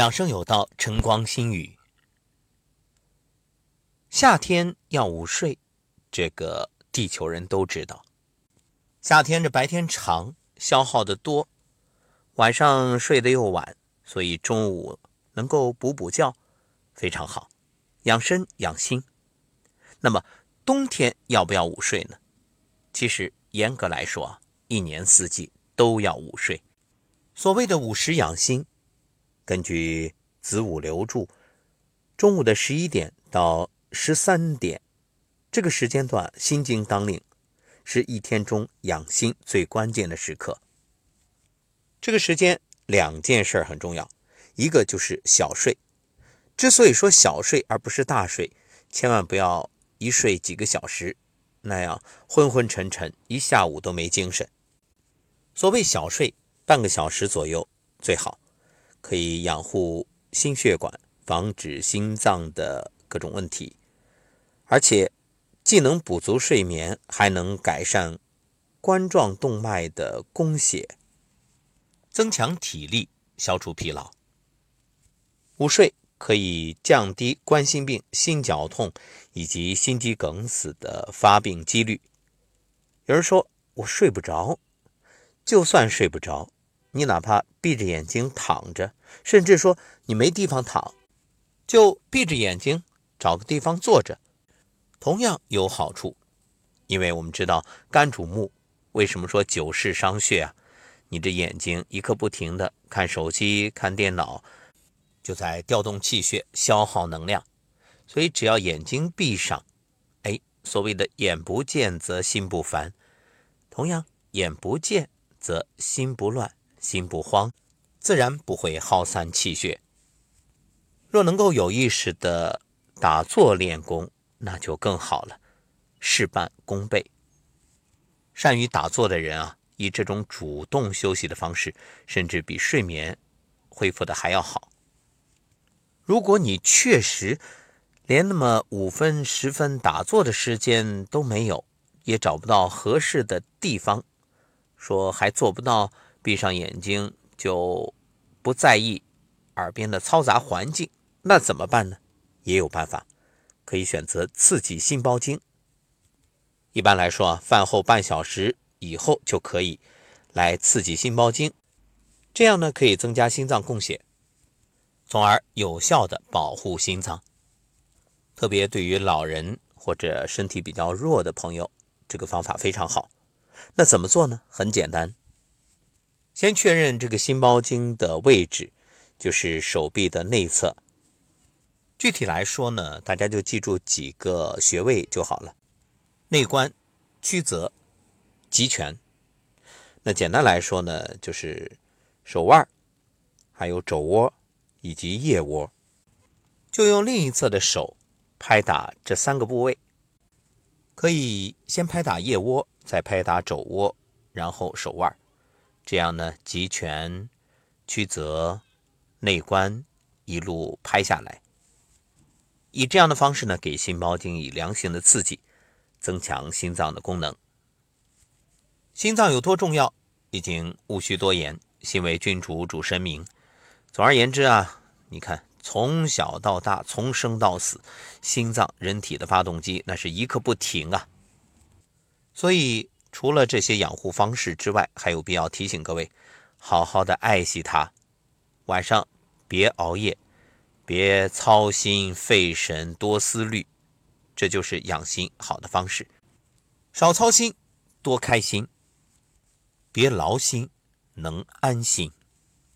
养生有道，晨光心语。夏天要午睡，这个地球人都知道。夏天这白天长，消耗的多，晚上睡得又晚，所以中午能够补补觉，非常好，养身养心。那么冬天要不要午睡呢？其实严格来说，一年四季都要午睡。所谓的午时养心。根据子午流注，中午的十一点到十三点这个时间段，心经当令，是一天中养心最关键的时刻。这个时间两件事很重要，一个就是小睡。之所以说小睡而不是大睡，千万不要一睡几个小时，那样昏昏沉沉，一下午都没精神。所谓小睡，半个小时左右最好。可以养护心血管，防止心脏的各种问题，而且既能补足睡眠，还能改善冠状动脉的供血，增强体力，消除疲劳。午睡可以降低冠心病、心绞痛以及心肌梗死的发病几率。有人说我睡不着，就算睡不着。你哪怕闭着眼睛躺着，甚至说你没地方躺，就闭着眼睛找个地方坐着，同样有好处。因为我们知道肝主目，为什么说久视伤血啊？你这眼睛一刻不停的看手机、看电脑，就在调动气血、消耗能量。所以只要眼睛闭上，哎，所谓的眼不见则心不烦，同样眼不见则心不乱。心不慌，自然不会耗散气血。若能够有意识的打坐练功，那就更好了，事半功倍。善于打坐的人啊，以这种主动休息的方式，甚至比睡眠恢复的还要好。如果你确实连那么五分、十分打坐的时间都没有，也找不到合适的地方，说还做不到。闭上眼睛就不在意耳边的嘈杂环境，那怎么办呢？也有办法，可以选择刺激心包经。一般来说啊，饭后半小时以后就可以来刺激心包经，这样呢可以增加心脏供血，从而有效的保护心脏。特别对于老人或者身体比较弱的朋友，这个方法非常好。那怎么做呢？很简单。先确认这个心包经的位置，就是手臂的内侧。具体来说呢，大家就记住几个穴位就好了：内关、曲泽、极泉。那简单来说呢，就是手腕、还有肘窝以及腋窝。就用另一侧的手拍打这三个部位，可以先拍打腋窝，再拍打肘窝，然后手腕。这样呢，集拳、曲泽、内关一路拍下来，以这样的方式呢，给心包经以良性的刺激，增强心脏的功能。心脏有多重要，已经无需多言。心为君主，主神明。总而言之啊，你看，从小到大，从生到死，心脏人体的发动机那是一刻不停啊。所以。除了这些养护方式之外，还有必要提醒各位，好好的爱惜它。晚上别熬夜，别操心费神多思虑，这就是养心好的方式。少操心，多开心，别劳心，能安心。